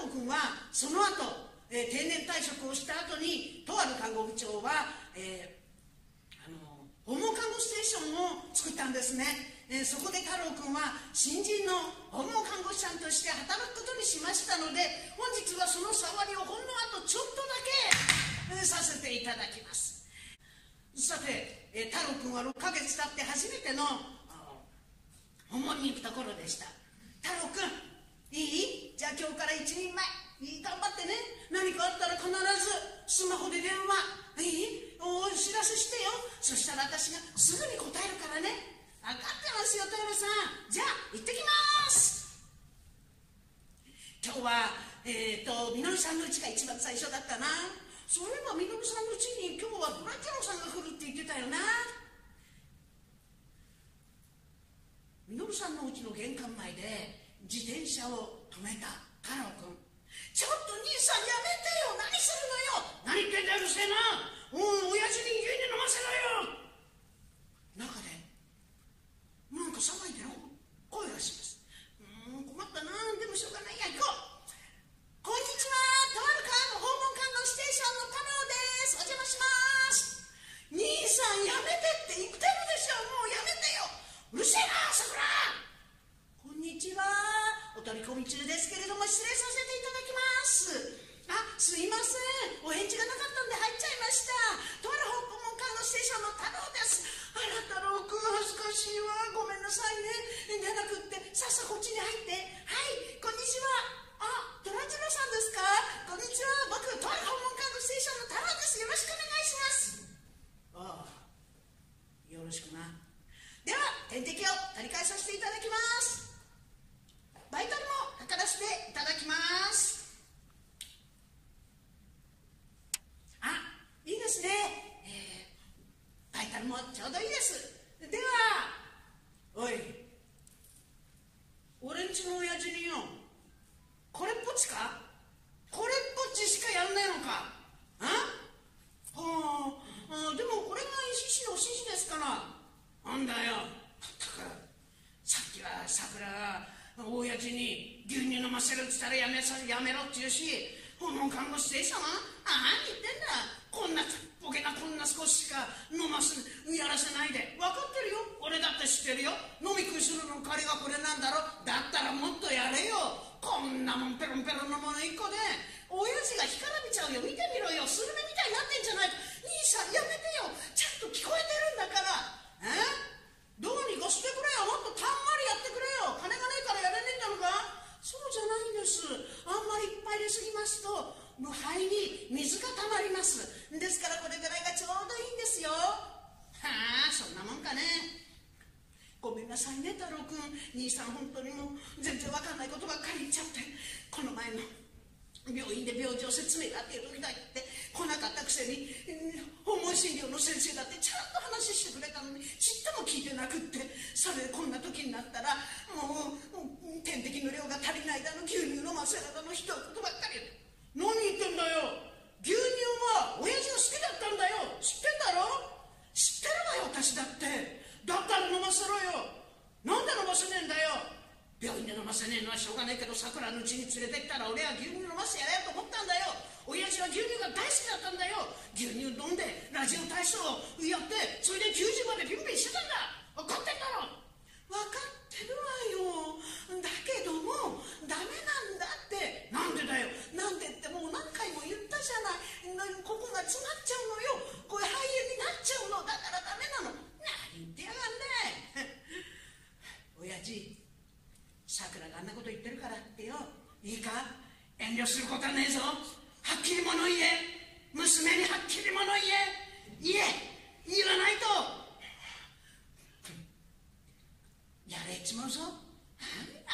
郎君はその後、えー定年退職をした後にとある看護部長は、えーあの訪問看護ステーションを作ったんですね、えーそこで太郎君は新人の訪問看護師さんとして働くことにしましたので本日はその触りをほんのあとちょっとだけ、えーさせていただきます。さて、えー太郎君は6ヶ月経って初めてのあの訪問に行くところでした。太郎君いい？じゃあ今日から一人前。いい？頑張ってね。何かあったら必ず。スマホで電話。いい？お知らせしてよ。そしたら私がすぐに答えるからね。分かってますよトイレさん。じゃあ行ってきます。今日はえっ、とみのりさんのうちが一番最初だったな。そういえばみのりさんのうちに今日はブラジロさんが来るって言ってたよな。みのるさんのうちの玄関前で自転車を止めた太郎君。ちょっと兄さんやめてよ。何するのよ。何言ってんだようるせえな。おい親父に牛乳飲ませろよ中でなんか騒いでる声がしますうーん困ったなでもしょうがないや行こうこんにちはとある看訪問看護ステーションの太郎ですお邪魔します兄さんやめてって言ってるでしょもうやめてようるせえなさくらこんにちはお取り込み中ですけれども失礼させていただきますあすいませんお返事がなかったんで入っちゃいましたとある訪問看護ステーションの太郎ですあら太郎くん恥ずかしいわごめんなさいねじゃなくってさっさこっちに入ってはいこんにちはあトラジロさんですかこんにちは僕とある訪問看護ステーションの太郎ですよろしくお願いしますああよろしくなでは点滴を取り返させていただきますバイタルも測らせていただきますあいいですね、えーバイタルもちょうどいいですではおい俺んちの親父によこれっぽっちかこれっぽっちしかやんないのかあはああでもこれが石師の指示ですからなんだよだからさっきはさくらが親父に牛乳飲ませるっつったらやめさやめろって言うし訪問看護師でしょああ何言ってんだこんなちっぽけなこんな少ししか飲ますやらせないで分かってるよ俺だって知ってるよ飲み食いするの借りがこれなんだろだったらもっとやれよこんなもんペロンペロンのもの一個で親父が干からびちゃうよ見てみろよスルメみたいになってんじゃないか兄さんやめてよちゃんと聞こえてるんだからえどうにかしてくれよもっとたんまりやってくれよ金がねえからやれねえんだろかそうじゃないんですあんまりいっぱい入れすぎますと無肺に水がたまりますですからこれぐらいがちょうどいいんですよはあそんなもんかねごめんなさいね太郎くん兄さん本当にもう全然わかんないことばっかり言っちゃって。この前の病院で病状説明があっている時だって来なかったくせに訪問診療の先生だってちゃんと話してくれたのにちっとも聞いてなくってそれでこんな時になったらもうう点滴の量が足りないだの牛乳のませらだのひどいことばっかり何言ってんだよ牛乳は親父が好きだったんだよ知ってんだろ知ってるわよ私だってだったら飲ませろよなんで飲ませねえんだよ病院で飲ませねえのはしょうがないけどさくらのうちに連れてったら俺は牛乳飲ませてやれよと思ったんだよ。親父は牛乳が大好きだったんだよ。牛乳飲んでラジオ体操をやってそれで90までピンピンしてたんだ。分かってんだろ。分かってるわよ。だけどもダメなんだって。なんでだよ。なんでってもう何回も言ったじゃない。なここが詰まっちゃうのよ。これ肺炎になっちゃうの。だからダメなの。何言ってやがんね親父さくらがあんなこと言ってるからってよ。いいか？遠慮することはねえぞ。はっきり物言え。娘にはっきり物言え。言え。言わないと。やれちまうぞ。なんだ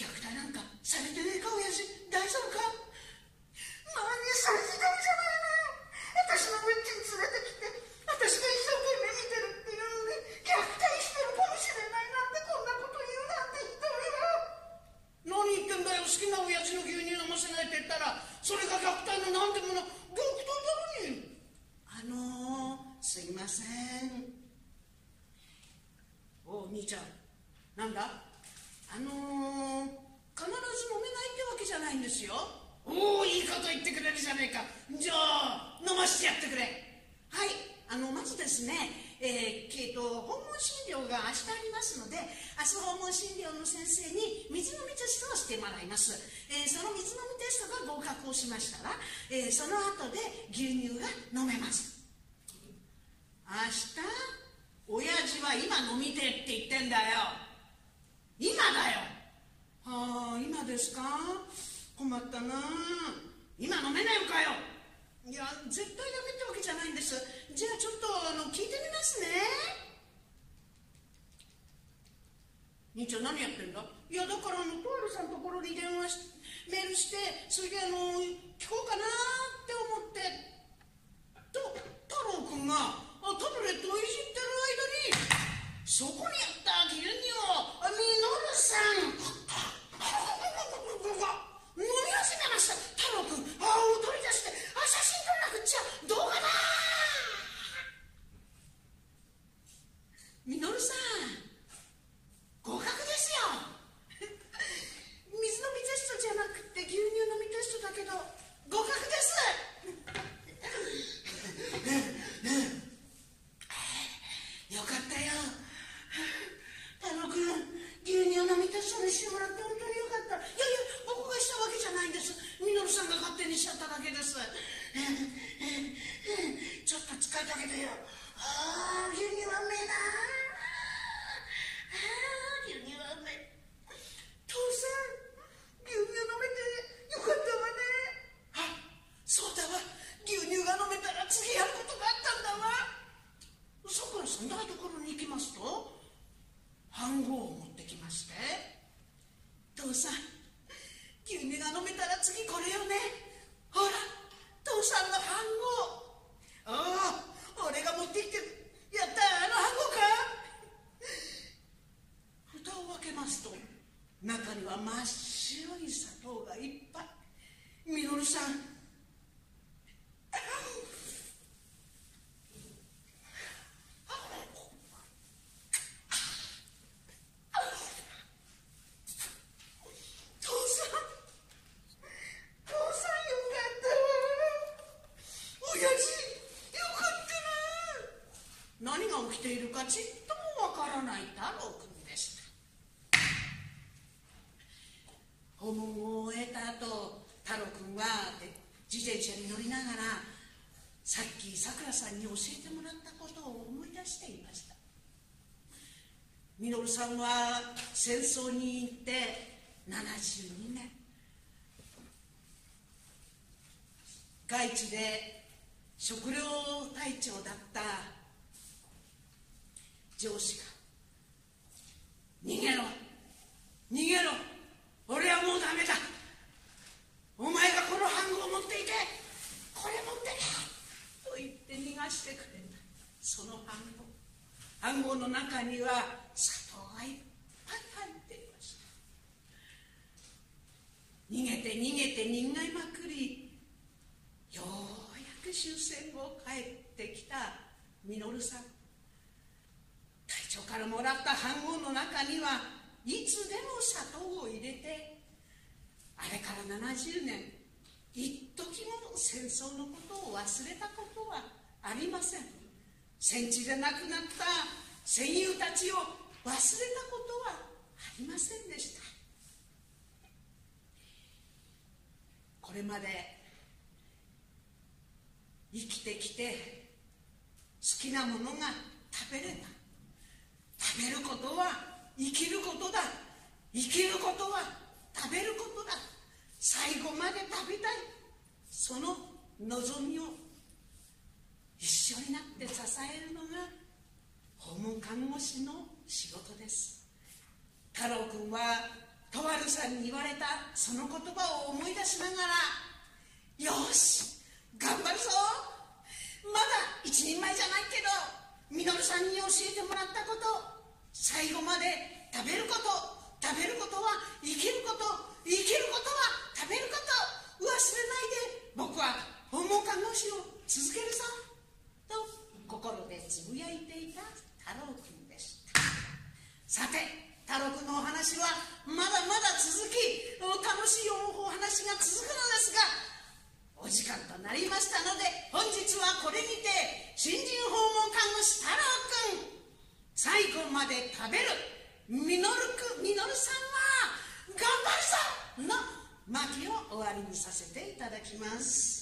虐待なんかされてねえか親父。ません。おお兄ちゃん。なんだ？あの必ず飲めないってわけじゃないんですよ。おおいいこと言ってくれるじゃねえか。じゃあ飲ましてやってくれ。はい。あのまずですねえー、えー、と訪問診療が明日ありますので明日訪問診療の先生に水飲みテストをしてもらいます、えー、その水飲みテストが合格をしましたら、えー、その後で牛乳が飲めます明日親父は今飲みてって言ってんだよ。今だよ。はあ今ですか？困ったな。今飲めないのかよ。いや絶対ダメってわけじゃないんです。じゃあちょっとあの聞いてみますね。兄ちゃん何やってんだ？いやだからあのとあるさんのところに電話しメールしてそれであの聞こうかなって思ってと太郎くんがタブレットをいじってる間にそこにあった牛乳をミノルさん飲み始めました太郎くんああ取り出して写真撮らなくっちゃ動画だみのるさん合格ですよ。水飲みテストじゃなくて牛乳飲みテストだけど合格です。よかったよ。太郎君牛乳飲みテストにしてもらって本当によかった。いやいや僕がしたわけじゃないんです。みのるさんが勝手にしちゃっただけですちょっと疲れたけどよああ牛乳はうめえなあ牛乳はうめえ父さん牛乳飲めてよかったわねあそうだわ牛乳が飲めたら次やることがあったんだわさくらさん台所に行きますと飯盒を持ってきまして父さん牛乳が飲めたら次これよねほら父さんの飯盒ああ俺が持ってきてやったあの飯盒か蓋を開けますと中には真っ白い砂糖がいっぱ何が起きているかち？太郎君は自転車に乗りながらさっきさくらさんに教えてもらったことを思い出していました。稔さんは戦争に行って72年。外地で食糧隊長だった上司が逃げろ逃げろ俺はもうダメだお前がこの飯盒を持っていけこれ持ってけと言って逃がしてくれたその飯盒飯盒の中には砂糖がいっぱい入っていました。逃げて逃げて逃げまくりようやく終戦後帰ってきた稔さん。隊長からもらった飯盒の中にはいつでも砂糖を入れてあれから70年一時も戦争のことを忘れたことはありません。戦地で亡くなった戦友たちを忘れたことはありませんでした。これまで生きてきて好きなものが食べれた。食べることは生きることだ。生きることは食べることだ。最後まで食べたい。その望みを一緒になって支えるのが師の仕事です。太郎君はとあるさんに言われたその言葉を思い出しながらよし頑張るぞ。まだ一人前じゃないけどみのるさんに教えてもらったこと最後まで食べること食べることは生きること生きることは食べること忘れないで僕は訪問看護師を続けるぞと心でつぶやいていた太郎君さて太郎くんのお話はまだまだ続き楽しいお話がましたので本日はこれにて新人訪問看護師太郎くん最後まで食べる。ミノルクミノルさんは頑張るぞの巻きを終わりにさせていただきます。